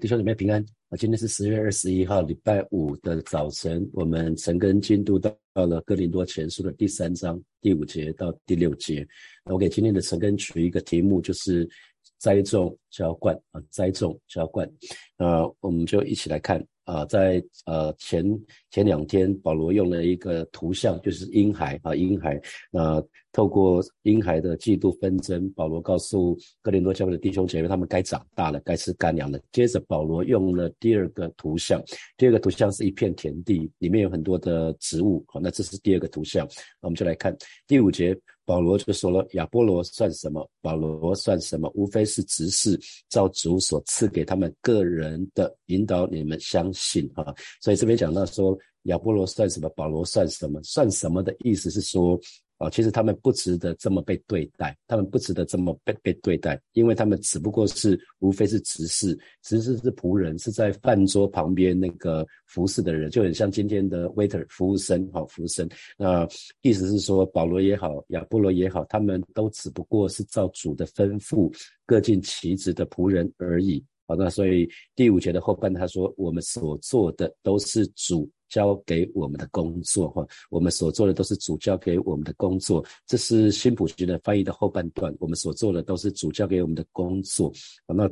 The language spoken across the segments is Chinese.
弟兄姊妹平安啊！今天是十月二十一号，礼拜五的早晨，我们陈根进度到了哥林多前书的第三章第五节到第六节。我给今天的陈根取一个题目，就是栽种浇灌啊，栽种浇灌。呃，我们就一起来看。啊，在呃前前两天，保罗用了一个图像，就是婴孩啊，婴孩。那透过婴孩的嫉妒纷争，保罗告诉哥林多教会的弟兄姐妹，他们该长大了，该吃干粮了。接着，保罗用了第二个图像，第二个图像是一片田地，里面有很多的植物。好，那这是第二个图像，我们就来看第五节。保罗就说了：“亚波罗算什么？保罗算什么？无非是执事，照主所赐给他们个人的引导，你们相信啊。所以这边讲到说，亚波罗算什么？保罗算什么？算什么的意思是说。”啊，其实他们不值得这么被对待，他们不值得这么被被对待，因为他们只不过是无非是执事，执事是仆人，是在饭桌旁边那个服侍的人，就很像今天的 waiter 服务生，好服务生。那意思是说，保罗也好，亚波罗也好，他们都只不过是照主的吩咐，各尽其职的仆人而已。好，那所以第五节的后半他说，我们所做的都是主。交给我们的工作，哈，我们所做的都是主交给我们的工作。这是新普学的翻译的后半段，我们所做的都是主交给我们的工作。啊那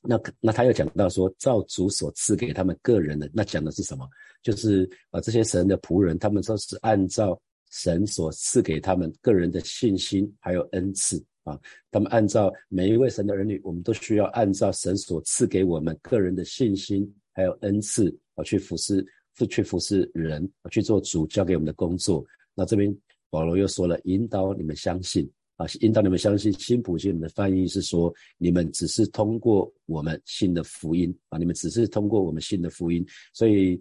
那那他又讲到说，照主所赐给他们个人的，那讲的是什么？就是啊，这些神的仆人，他们都是按照神所赐给他们个人的信心还有恩赐啊，他们按照每一位神的儿女，我们都需要按照神所赐给我们个人的信心还有恩赐啊，去服侍。是去服侍人，去做主交给我们的工作。那这边保罗又说了，引导你们相信啊，引导你们相信。新普信的翻译是说，你们只是通过我们信的福音啊，你们只是通过我们信的福音，所以。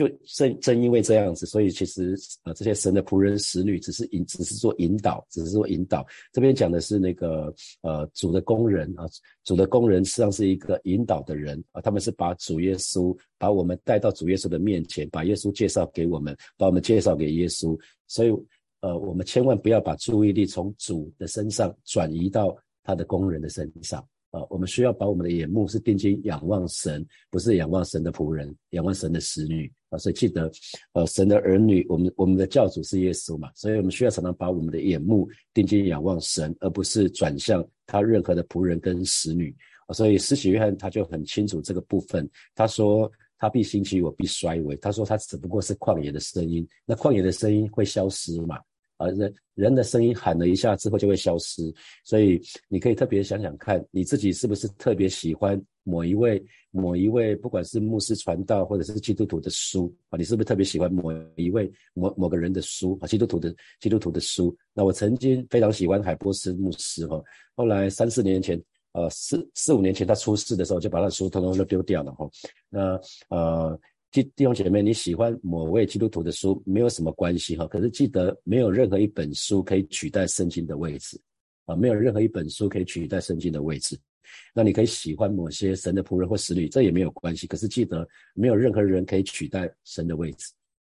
就正正因为这样子，所以其实呃这些神的仆人使女只是引只是做引导，只是做引导。这边讲的是那个呃主的工人啊，主的工人实际上是一个引导的人啊，他们是把主耶稣把我们带到主耶稣的面前，把耶稣介绍给我们，把我们介绍给耶稣。所以呃我们千万不要把注意力从主的身上转移到他的工人的身上。啊，我们需要把我们的眼目是定睛仰望神，不是仰望神的仆人，仰望神的使女啊。所以记得，呃，神的儿女，我们我们的教主是耶稣嘛，所以我们需要常常把我们的眼目定睛仰望神，而不是转向他任何的仆人跟使女啊。所以施洗约翰他就很清楚这个部分，他说他必兴起，我必衰微。他说他只不过是旷野的声音，那旷野的声音会消失嘛？啊，人人的声音喊了一下之后就会消失，所以你可以特别想想看，你自己是不是特别喜欢某一位某一位，不管是牧师传道或者是基督徒的书啊，你是不是特别喜欢某一位某某个人的书啊？基督徒的基督徒的书。那我曾经非常喜欢海波斯牧师哈，后来三四年前，呃四四五年前他出事的时候，就把他的书统统都丢掉了哈。那呃。弟弟兄姐妹，你喜欢某位基督徒的书没有什么关系哈，可是记得没有任何一本书可以取代圣经的位置啊，没有任何一本书可以取代圣经的位置。那你可以喜欢某些神的仆人或使女，这也没有关系。可是记得没有任何人可以取代神的位置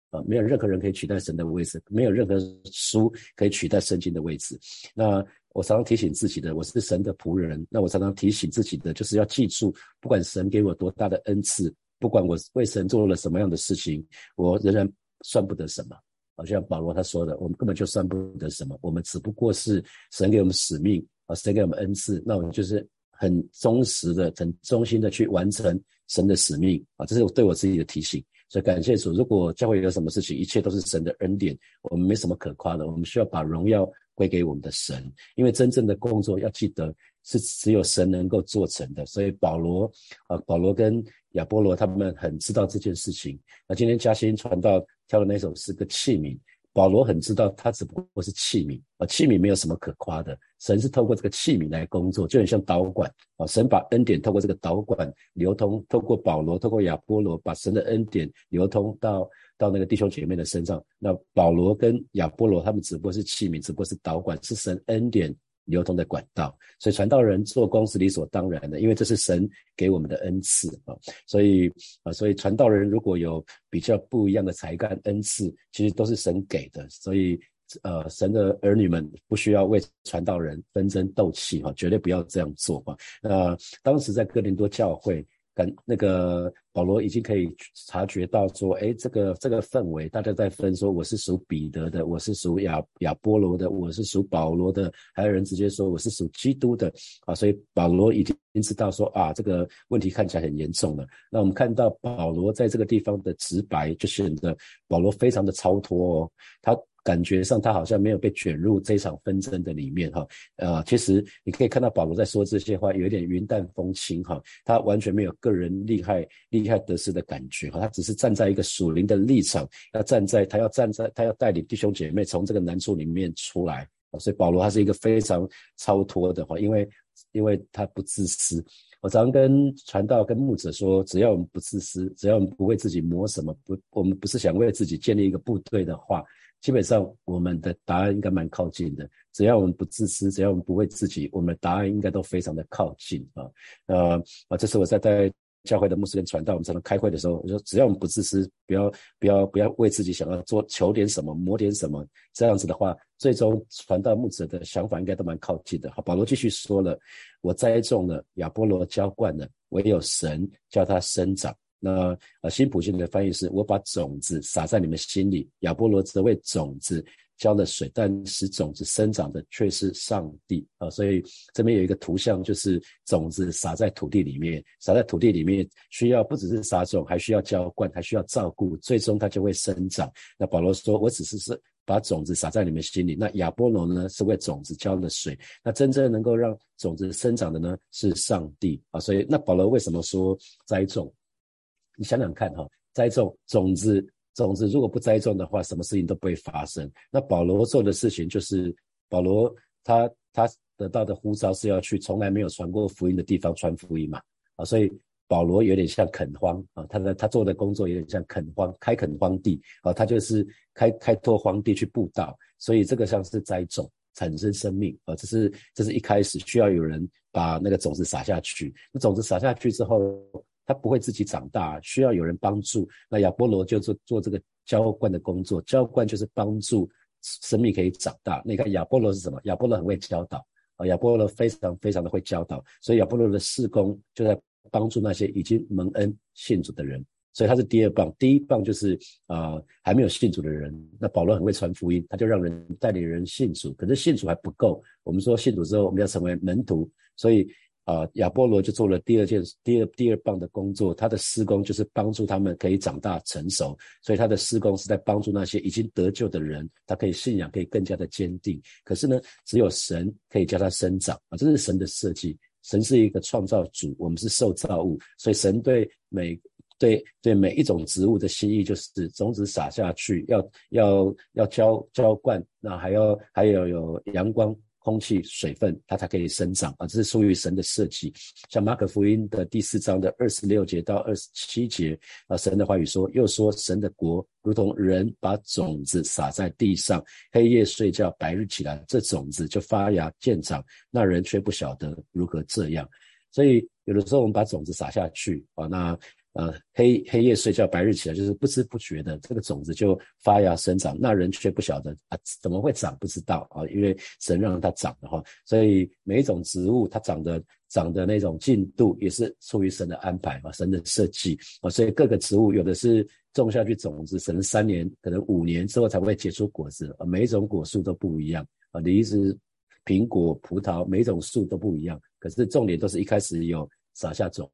啊，没有任何人可以取代神的位置，没有任何书可以取代圣经的位置。那我常常提醒自己的，我是神的仆人。那我常常提醒自己的，就是要记住，不管神给我多大的恩赐。不管我为神做了什么样的事情，我仍然算不得什么。好像保罗他说的，我们根本就算不得什么，我们只不过是神给我们使命啊，神给我们恩赐，那我们就是很忠实的、很忠心的去完成神的使命啊。这是我对我自己的提醒。所以感谢主，如果教会有什么事情，一切都是神的恩典，我们没什么可夸的。我们需要把荣耀归给我们的神，因为真正的工作要记得是只有神能够做成的。所以保罗啊，保罗跟亚波罗他们很知道这件事情。那今天嘉欣传道挑的那首诗歌器皿，保罗很知道他只不过是器皿啊，器皿没有什么可夸的。神是透过这个器皿来工作，就很像导管啊。神把恩典透过这个导管流通，透过保罗，透过亚波罗，把神的恩典流通到到那个弟兄姐妹的身上。那保罗跟亚波罗他们只不过是器皿，只不过是导管，是神恩典。流通的管道，所以传道人做工是理所当然的，因为这是神给我们的恩赐啊。所以啊，所以传道人如果有比较不一样的才干恩赐，其实都是神给的。所以呃，神的儿女们不需要为传道人纷争斗气哈，绝对不要这样做哈。那当时在哥林多教会感那个保罗已经可以察觉到说，哎，这个这个氛围，大家在分说我是属彼得的，我是属亚亚波罗的，我是属保罗的，还有人直接说我是属基督的啊，所以保罗已经知道说啊，这个问题看起来很严重了。那我们看到保罗在这个地方的直白，就显得保罗非常的超脱哦，他。感觉上他好像没有被卷入这场纷争的里面哈，呃，其实你可以看到保罗在说这些话有一点云淡风轻哈，他完全没有个人利害利害得失的感觉哈，他只是站在一个属灵的立场，要站在他要站在他要带领弟兄姐妹从这个难处里面出来，所以保罗他是一个非常超脱的哈，因为因为他不自私，我常跟传道跟牧者说，只要我们不自私，只要我们不为自己谋什么，不我们不是想为自己建立一个部队的话。基本上我们的答案应该蛮靠近的，只要我们不自私，只要我们不为自己，我们的答案应该都非常的靠近啊。呃啊，这是我在带教会的牧师跟传道，我们常常开会的时候，我说只要我们不自私，不要不要不要为自己想要做求点什么，磨点什么，这样子的话，最终传道牧者的想法应该都蛮靠近的。好，保罗继续说了，我栽种了，亚波罗浇灌了，唯有神叫它生长。那呃，新普信的翻译是：我把种子撒在你们心里。亚波罗则为种子浇了水，但使种子生长的却是上帝啊。所以这边有一个图像，就是种子撒在土地里面，撒在土地里面需要不只是撒种，还需要浇灌，还需要照顾，最终它就会生长。那保罗说：“我只是是把种子撒在你们心里。”那亚波罗呢，是为种子浇了水。那真正能够让种子生长的呢，是上帝啊。所以那保罗为什么说栽种？你想想看哈，栽种种子，种子如果不栽种的话，什么事情都不会发生。那保罗做的事情就是，保罗他他得到的呼召是要去从来没有传过福音的地方传福音嘛，啊，所以保罗有点像垦荒啊，他的他做的工作有点像垦荒，开垦荒地啊，他就是开开拓荒地去布道，所以这个像是栽种，产生生命啊，这是这是一开始需要有人把那个种子撒下去，那种子撒下去之后。他不会自己长大，需要有人帮助。那亚波罗就做做这个浇灌的工作，浇灌就是帮助生命可以长大。你看亚波罗是什么？亚波罗很会教导啊，亚波罗非常非常的会教导，所以亚波罗的事工就在帮助那些已经蒙恩信主的人。所以他是第二棒，第一棒就是啊还没有信主的人。那保罗很会传福音，他就让人带领人信主。可是信主还不够，我们说信主之后我们要成为门徒，所以。啊，亚波罗就做了第二件、第二第二棒的工作，他的施工就是帮助他们可以长大成熟，所以他的施工是在帮助那些已经得救的人，他可以信仰可以更加的坚定。可是呢，只有神可以叫他生长啊，这是神的设计。神是一个创造主，我们是受造物，所以神对每对对每一种植物的心意就是种子撒下去，要要要浇浇灌，那还要还有有阳光。空气、水分，它才可以生长啊！这是出于神的设计。像马可福音的第四章的二十六节到二十七节啊，神的话语说，又说神的国如同人把种子撒在地上，黑夜睡觉，白日起来，这种子就发芽见长，那人却不晓得如何这样。所以有的时候我们把种子撒下去啊，那。呃，黑黑夜睡觉，白日起来，就是不知不觉的，这个种子就发芽生长。那人却不晓得啊，怎么会长？不知道啊，因为神让它长的话，所以每一种植物它长的长的那种进度，也是出于神的安排啊，神的设计啊。所以各个植物有的是种下去种子，可能三年，可能五年之后才会结出果子啊。每一种果树都不一样啊，梨子、苹果、葡萄，每一种树都不一样。可是重点都是一开始有撒下种。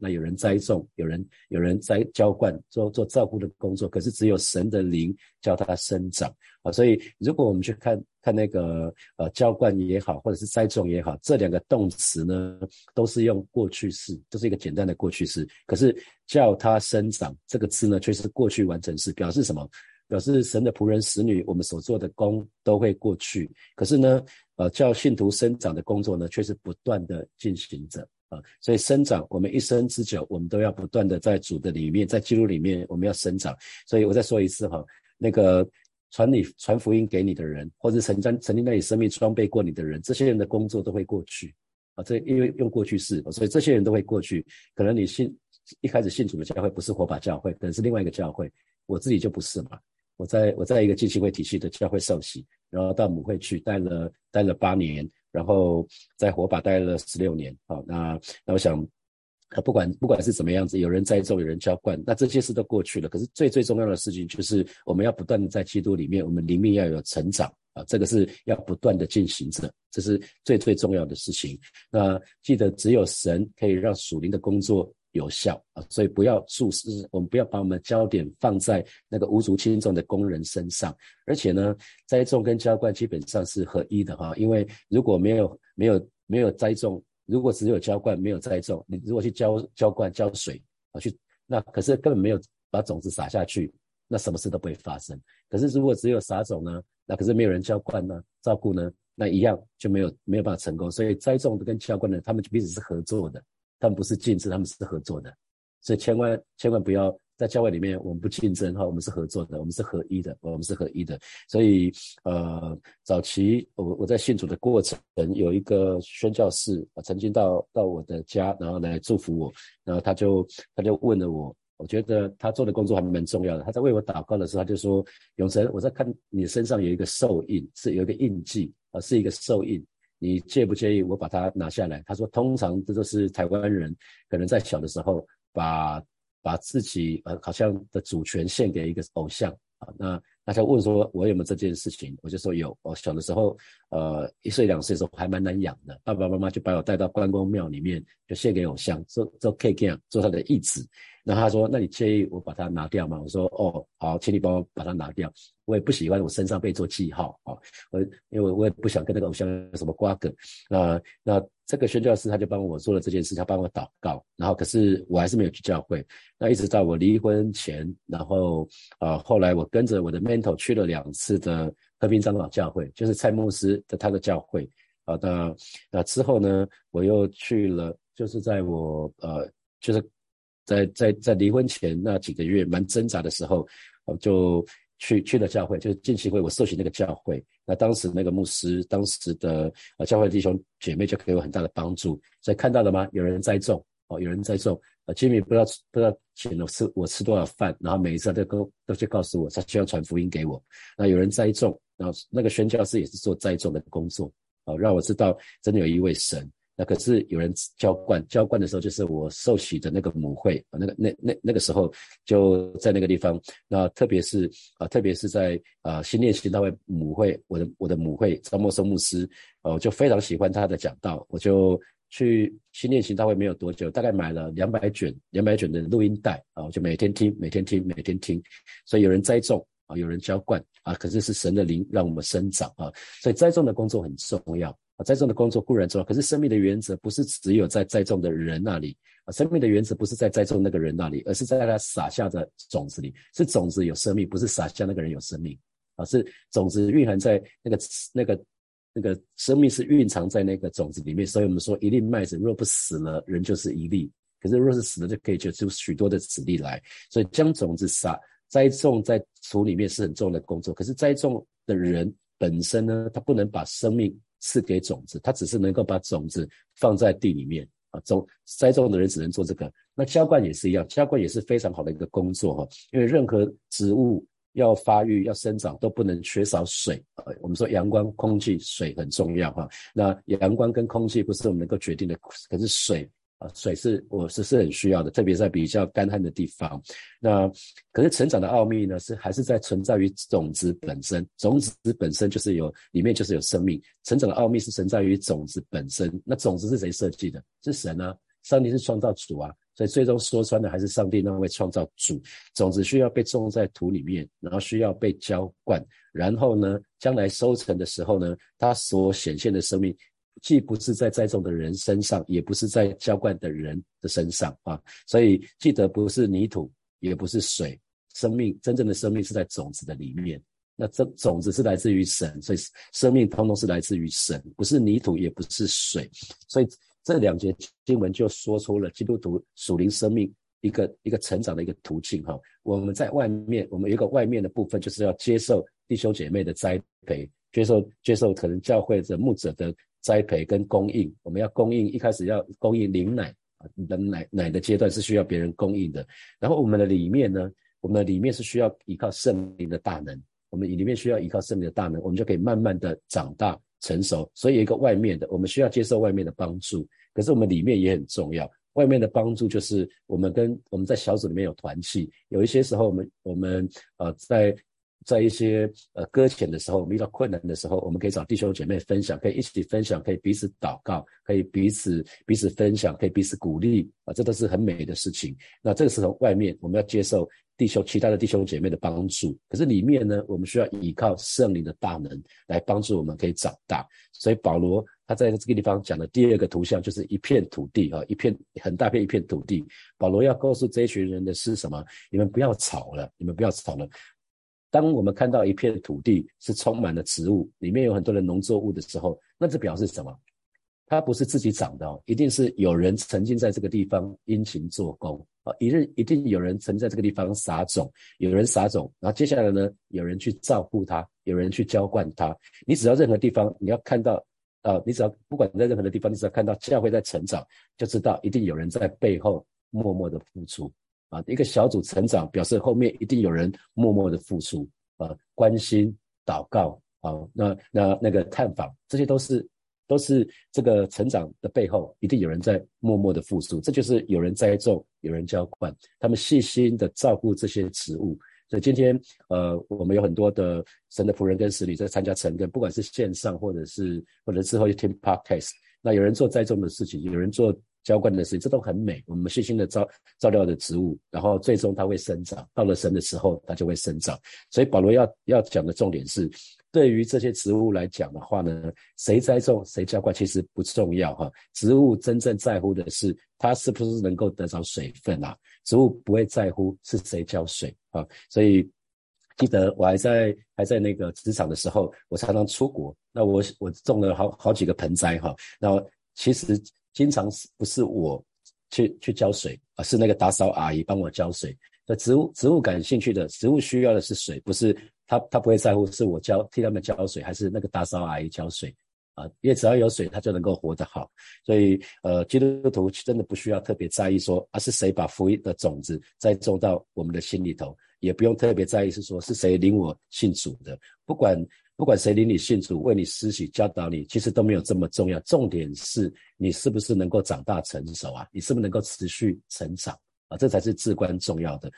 那有人栽种，有人有人栽浇灌，做做照顾的工作。可是只有神的灵叫它生长啊！所以如果我们去看看那个呃浇灌也好，或者是栽种也好，这两个动词呢，都是用过去式，都是一个简单的过去式。可是叫它生长这个字呢，却是过去完成式，表示什么？表示神的仆人、使女，我们所做的工都会过去。可是呢，呃，叫信徒生长的工作呢，却是不断的进行着。所以生长，我们一生之久，我们都要不断的在主的里面，在记录里面，我们要生长。所以我再说一次哈，那个传你传福音给你的人，或者曾经曾经在你生命装备过你的人，这些人的工作都会过去啊。这因为用过去式，所以这些人都会过去。可能你信一开始信主的教会不是火把教会，可能是另外一个教会。我自己就不是嘛，我在我在一个浸信会体系的教会受洗，然后到母会去待了待了八年。然后在火把待了十六年，好，那那我想，啊，不管不管是怎么样子，有人栽种，有人浇灌，那这些事都过去了。可是最最重要的事情就是我们要不断的在基督里面，我们灵命要有成长啊，这个是要不断的进行着，这是最最重要的事情。那记得只有神可以让属灵的工作有效啊，所以不要注视，我们不要把我们焦点放在那个无足轻重的工人身上。而且呢，栽种跟浇灌基本上是合一的哈，因为如果没有没有没有栽种。如果只有浇灌没有栽种，你如果去浇浇灌浇水啊去，那可是根本没有把种子撒下去，那什么事都不会发生。可是如果只有撒种呢，那可是没有人浇灌呢，照顾呢，那一样就没有没有办法成功。所以栽种跟浇灌呢，他们彼此是合作的，他们不是竞争，他们是合作的。所以千万千万不要。在教会里面，我们不竞争哈，我们是合作的，我们是合一的，我们是合一的。所以，呃，早期我我在信主的过程，有一个宣教士啊，曾经到到我的家，然后来祝福我，然后他就他就问了我，我觉得他做的工作还蛮重要的。他在为我祷告的时候，他就说：“永成，我在看你身上有一个兽印，是有一个印记啊，是一个兽印，你介不介意我把它拿下来？”他说：“通常这都是台湾人，可能在小的时候把。”把自己呃好像的主权献给一个偶像啊，那大家问说我有没有这件事情，我就说有。我小的时候，呃一岁两岁的时候还蛮难养的，爸爸妈妈就把我带到关公庙里面，就献给偶像，做做 K K 做他的义子。然后他说，那你介意我把它拿掉吗？我说哦好，请你帮我把它拿掉。我也不喜欢我身上被做记号啊，我因为我也不想跟那个偶像有什么瓜葛。那那这个宣教师他就帮我做了这件事，他帮我祷告。然后可是我还是没有去教会。那一直到我离婚前，然后啊后来我跟着我的 mentor 去了两次的和平长老教会，就是蔡牧师的他的教会。啊那那之后呢，我又去了，就是在我呃就是在在在离婚前那几个月蛮挣扎的时候，我就。去去了教会，就是进期会，我受洗那个教会。那当时那个牧师，当时的呃教会弟兄姐妹就给我很大的帮助。所以看到了吗？有人栽种哦，有人栽种。呃，吉米不知道不知道请我吃我吃多少饭，然后每一次他都跟都去告诉我，他需要传福音给我。那有人栽种，然后那个宣教师也是做栽种的工作，哦，让我知道真的有一位神。那可是有人浇灌，浇灌的时候就是我受洗的那个母会，那个那那那个时候就在那个地方。那特别是啊，特别是在啊新练习大会母会，我的我的母会张默生牧师，呃，就非常喜欢他的讲道，我就去新练习大会没有多久，大概买了两百卷两百卷的录音带啊，我就每天听每天听每天听。所以有人栽种啊，有人浇灌啊，可是是神的灵让我们生长啊，所以栽种的工作很重要。啊，栽种的工作固然重要，可是生命的原则不是只有在栽种的人那里啊。生命的原则不是在栽种那个人那里，而是在他撒下的种子里。是种子有生命，不是撒下那个人有生命啊。是种子蕴含在那个那个那个生命是蕴藏在那个种子里面。所以我们说，一粒麦子若不死了，人就是一粒；可是若是死了，就可以结出许多的子粒来。所以将种子撒栽种在土里面是很重要的工作。可是栽种的人本身呢，他不能把生命。赐给种子，他只是能够把种子放在地里面啊。种栽种的人只能做这个。那浇灌也是一样，浇灌也是非常好的一个工作哈。因为任何植物要发育、要生长都不能缺少水啊。我们说阳光、空气、水很重要哈。那阳光跟空气不是我们能够决定的，可是水。啊，水是我是是很需要的，特别在比较干旱的地方。那可是成长的奥秘呢，是还是在存在于种子本身。种子本身就是有里面就是有生命。成长的奥秘是存在于种子本身。那种子是谁设计的？是神啊，上帝是创造主啊。所以最终说穿的还是上帝那位创造主。种子需要被种在土里面，然后需要被浇灌，然后呢，将来收成的时候呢，它所显现的生命。既不是在栽种的人身上，也不是在浇灌的人的身上啊，所以记得不是泥土，也不是水，生命真正的生命是在种子的里面。那这种子是来自于神，所以生命通通是来自于神，不是泥土，也不是水。所以这两节经文就说出了基督徒属灵生命一个一个成长的一个途径哈。我们在外面，我们有一个外面的部分，就是要接受弟兄姐妹的栽培，接受接受可能教会的牧者的。栽培跟供应，我们要供应，一开始要供应灵奶啊，的奶奶的阶段是需要别人供应的。然后我们的里面呢，我们的里面是需要依靠圣灵的大能，我们里面需要依靠圣灵的大能，我们就可以慢慢的长大成熟。所以一个外面的，我们需要接受外面的帮助，可是我们里面也很重要。外面的帮助就是我们跟我们在小组里面有团契，有一些时候我们我们呃在。在一些呃搁浅的时候，我们遇到困难的时候，我们可以找弟兄姐妹分享，可以一起分享，可以彼此祷告，可以彼此彼此分享，可以彼此鼓励啊，这都是很美的事情。那这个时候外面我们要接受弟兄其他的弟兄姐妹的帮助，可是里面呢，我们需要依靠圣灵的大能来帮助我们可以长大。所以保罗他在这个地方讲的第二个图像就是一片土地啊，一片很大片一片土地。保罗要告诉这一群人的是什么？你们不要吵了，你们不要吵了。当我们看到一片土地是充满了植物，里面有很多的农作物的时候，那这表示什么？它不是自己长的哦，一定是有人曾经在这个地方殷勤做工啊，一日一定有人曾在这个地方撒种，有人撒种，然后接下来呢，有人去照顾它，有人去浇灌它。你只要任何地方，你要看到啊，你只要不管在任何的地方，你只要看到教会在成长，就知道一定有人在背后默默的付出。啊，一个小组成长，表示后面一定有人默默的付出啊，关心、祷告啊，那那那个探访，这些都是都是这个成长的背后，一定有人在默默的付出。这就是有人栽种，有人浇灌，他们细心的照顾这些植物。所以今天呃，我们有很多的神的仆人跟使女在参加成根，不管是线上或者是或者之后去听 podcast，那有人做栽种的事情，有人做。浇灌的事情，这都很美。我们细心的照照料的植物，然后最终它会生长。到了神的时候，它就会生长。所以保罗要要讲的重点是，对于这些植物来讲的话呢，谁栽种谁浇灌其实不重要哈。植物真正在乎的是它是不是能够得着水分啊。植物不会在乎是谁浇水啊。所以记得我还在还在那个职场的时候，我常常出国，那我我种了好好几个盆栽哈。那其实。经常是不是我去去浇水啊？是那个打扫阿姨帮我浇水。那植物植物感兴趣的植物需要的是水，不是他他不会在乎是我浇替他们浇水，还是那个打扫阿姨浇水啊？因为只要有水，它就能够活得好。所以呃，基督徒真的不需要特别在意说啊是谁把福音的种子栽种到我们的心里头，也不用特别在意是说是谁领我信主的，不管。不管谁领你信主，为你施洗教导你，其实都没有这么重要。重点是你是不是能够长大成熟啊？你是不是能够持续成长啊？这才是至关重要的。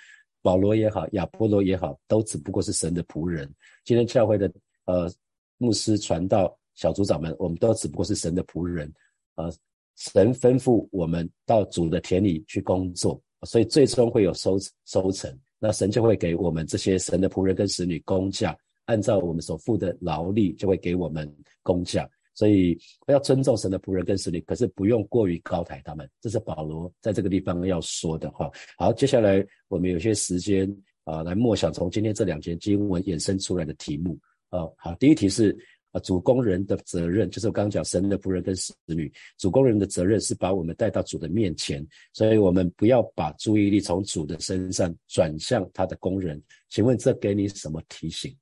保罗也好，亚波罗也好，都只不过是神的仆人。今天教会的呃牧师、传道、小组长们，我们都只不过是神的仆人。呃，神吩咐我们到主的田里去工作，所以最终会有收收成。那神就会给我们这些神的仆人跟使女工价。按照我们所付的劳力，就会给我们工价，所以要尊重神的仆人跟使女，可是不用过于高抬他们。这是保罗在这个地方要说的话。好，接下来我们有些时间啊，来默想从今天这两节经文衍生出来的题目啊。好，第一题是啊，主工人的责任，就是我刚刚讲神的仆人跟使女，主工人的责任是把我们带到主的面前，所以我们不要把注意力从主的身上转向他的工人。请问这给你什么提醒？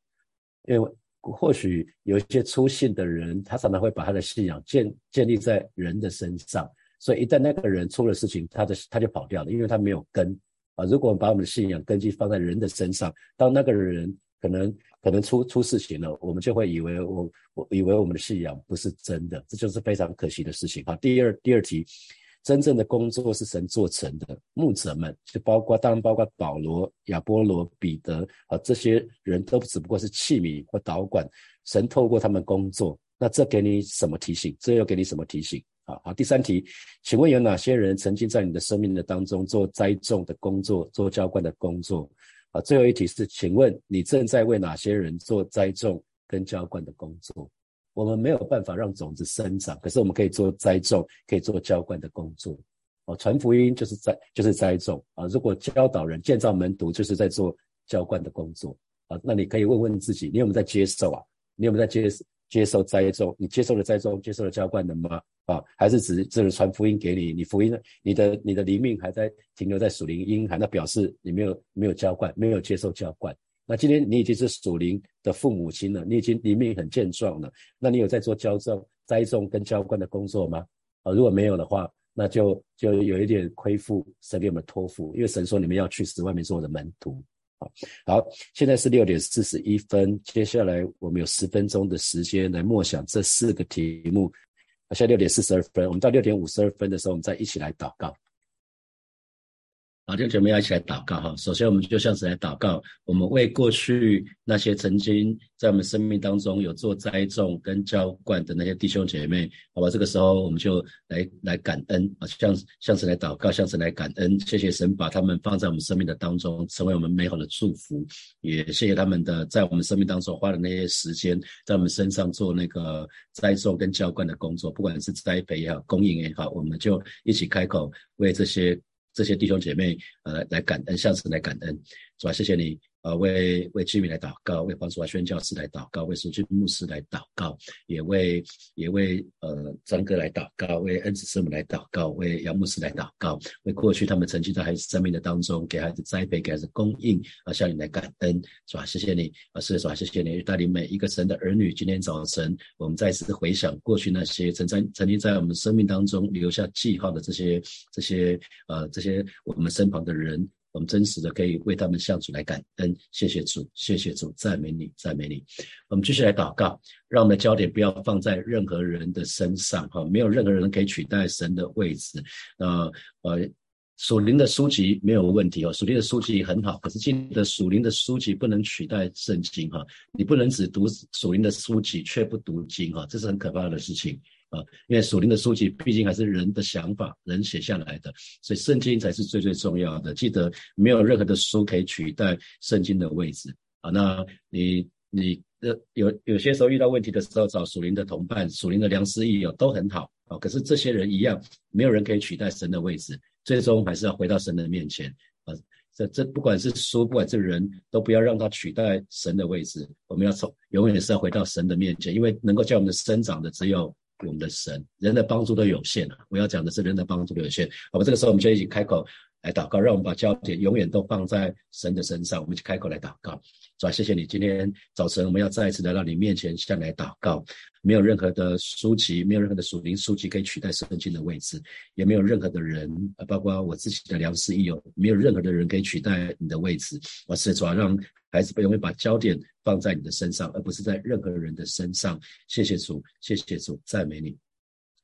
因为或许有一些粗信的人，他常常会把他的信仰建建立在人的身上，所以一旦那个人出了事情，他的他就跑掉了，因为他没有根啊。如果我们把我们的信仰根基放在人的身上，当那个人可能可能出出事情了，我们就会以为我我以为我们的信仰不是真的，这就是非常可惜的事情。好，第二第二题。真正的工作是神做成的，牧者们就包括，当然包括保罗、亚波罗、彼得啊，这些人都只不过是器皿或导管，神透过他们工作。那这给你什么提醒？这又给你什么提醒？啊好，第三题，请问有哪些人曾经在你的生命的当中做栽种的工作，做浇灌的工作？啊，最后一题是，请问你正在为哪些人做栽种跟浇灌的工作？我们没有办法让种子生长，可是我们可以做栽种，可以做浇灌的工作。哦，传福音就是栽，就是栽种啊。如果教导人、建造门徒，就是在做浇灌的工作啊。那你可以问问自己，你有没有在接受啊？你有没有在接接受栽种？你接受了栽种，接受了浇灌的吗？啊，还是只只是传福音给你？你福音，你的你的灵命还在停留在属灵阴寒，那表示你没有没有浇灌，没有接受浇灌。那今天你已经是属灵的父母亲了，你已经灵命很健壮了。那你有在做浇种、栽种跟浇灌的工作吗？啊，如果没有的话，那就就有一点亏负神给我们托付，因为神说你们要去使外面做我的门徒。好，好，现在是六点四十一分，接下来我们有十分钟的时间来默想这四个题目。现在六点四十二分，我们到六点五十二分的时候，我们再一起来祷告。好，弟兄姐妹要一起来祷告哈。首先，我们就像是来祷告，我们为过去那些曾经在我们生命当中有做栽种跟浇灌的那些弟兄姐妹，好吧？这个时候我们就来来感恩啊，像像是来祷告，像是来感恩。谢谢神把他们放在我们生命的当中，成为我们美好的祝福。也谢谢他们的在我们生命当中花的那些时间，在我们身上做那个栽种跟浇灌的工作，不管是栽培也好，供应也好，我们就一起开口为这些。这些弟兄姐妹，呃，来感恩，向神来感恩，是吧？谢谢你。呃，为为居民来祷告，为黄淑华宣教师来祷告，为苏军牧师来祷告，也为也为呃张哥来祷告，为恩子师母来祷告，为杨牧师来祷告，为过去他们曾经在孩子生命的当中给孩子栽培，给孩子供应，啊，向你来感恩，是吧？谢谢你，啊，是是吧？谢谢你带领每一个神的儿女，今天早晨我们再次回想过去那些曾在曾经在我们生命当中留下记号的这些这些呃这些我们身旁的人。我们真实的可以为他们向主来感恩，谢谢主，谢谢主，赞美你，赞美你。我们继续来祷告，让我们的焦点不要放在任何人的身上，哈，没有任何人可以取代神的位置。呃呃，属灵的书籍没有问题哦，属灵的书籍很好，可是今天的属灵的书籍不能取代圣经，哈，你不能只读属灵的书籍却不读经，哈，这是很可怕的事情。啊，因为属灵的书籍毕竟还是人的想法，人写下来的，所以圣经才是最最重要的。记得没有任何的书可以取代圣经的位置啊。那你你的有有些时候遇到问题的时候，找属灵的同伴、属灵的良师益友都很好啊。可是这些人一样，没有人可以取代神的位置，最终还是要回到神的面前啊。这这不管是书，不管是人都不要让他取代神的位置。我们要从永远是要回到神的面前，因为能够叫我们生长的只有。我们的神，人的帮助都有限啊！我要讲的是人的帮助都有限。好吧，这个时候我们就一起开口来祷告，让我们把焦点永远都放在神的身上。我们一起开口来祷告，主啊，谢谢你，今天早晨我们要再一次来到你面前向来祷告。没有任何的书籍，没有任何的属灵书籍可以取代圣经的位置，也没有任何的人，包括我自己的良师益友，没有任何的人可以取代你的位置。我是主要让孩子不容易把焦点放在你的身上，而不是在任何人的身上。谢谢主，谢谢主，赞美你。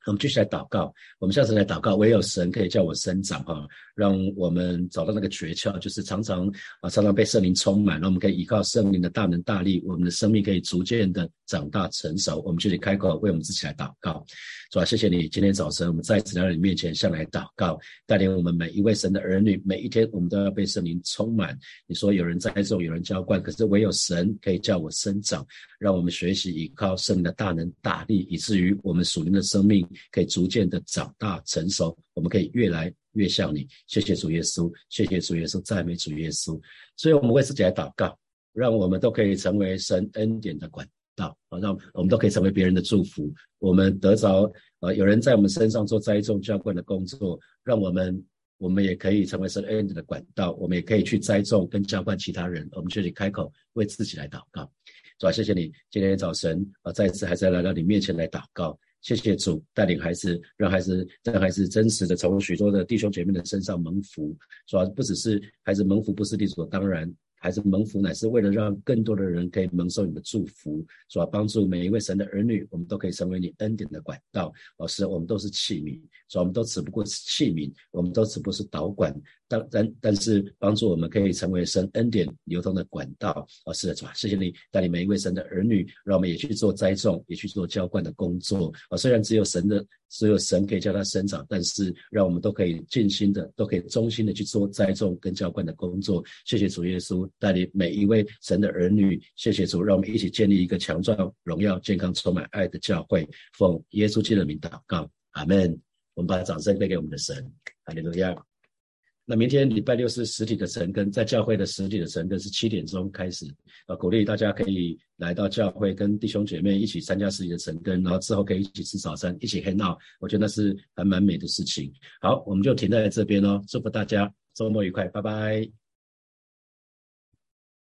我们继续来祷告，我们下次来祷告，唯有神可以叫我生长哈，让我们找到那个诀窍，就是常常啊，常常被圣灵充满，让我们可以依靠圣灵的大能大力，我们的生命可以逐渐的长大成熟。我们就得开口为我们自己来祷告，主啊，谢谢你，今天早晨我们再次来到你面前向来祷告，带领我们每一位神的儿女，每一天我们都要被圣灵充满。你说有人栽种，有人浇灌，可是唯有神可以叫我生长，让我们学习依靠圣灵的大能大力，以至于我们属灵的生命。可以逐渐的长大成熟，我们可以越来越像你。谢谢主耶稣，谢谢主耶稣，赞美主耶稣。所以，我们为自己来祷告，让我们都可以成为神恩典的管道，啊，让我们都可以成为别人的祝福。我们得着，呃，有人在我们身上做栽种浇灌的工作，让我们，我们也可以成为神恩典的管道。我们也可以去栽种跟浇灌其他人。我们这里开口为自己来祷告，主啊，谢谢你，今天早晨啊，再次还是来到你面前来祷告。谢谢主带领孩子，让孩子让孩子真实的从许多的弟兄姐妹的身上蒙福，是吧？不只是孩子蒙福，不是理所当然。孩子蒙福乃是为了让更多的人可以蒙受你的祝福，是吧？帮助每一位神的儿女，我们都可以成为你恩典的管道。老师，我们都是器皿，是吧？我们都只不过是器皿，我们都只不过是导管。但但但是帮助我们可以成为神恩典流通的管道，哦，是的，主啊，谢谢你带领每一位神的儿女，让我们也去做栽种，也去做浇灌的工作，啊，虽然只有神的，只有神可以叫它生长，但是让我们都可以尽心的，都可以忠心的去做栽种跟浇灌的工作。谢谢主耶稣带领每一位神的儿女，谢谢主，让我们一起建立一个强壮、荣耀、健康、充满爱的教会。奉耶稣基督的名祷告，阿门。我们把掌声归给我们的神，哈利路亚。那明天礼拜六是实体的晨更，在教会的实体的晨更是七点钟开始，啊，鼓励大家可以来到教会跟弟兄姐妹一起参加实体的晨更，然后之后可以一起吃早餐，一起 HANNO 我觉得那是还蛮美的事情。好，我们就停在这边哦，祝福大家周末愉快，拜拜。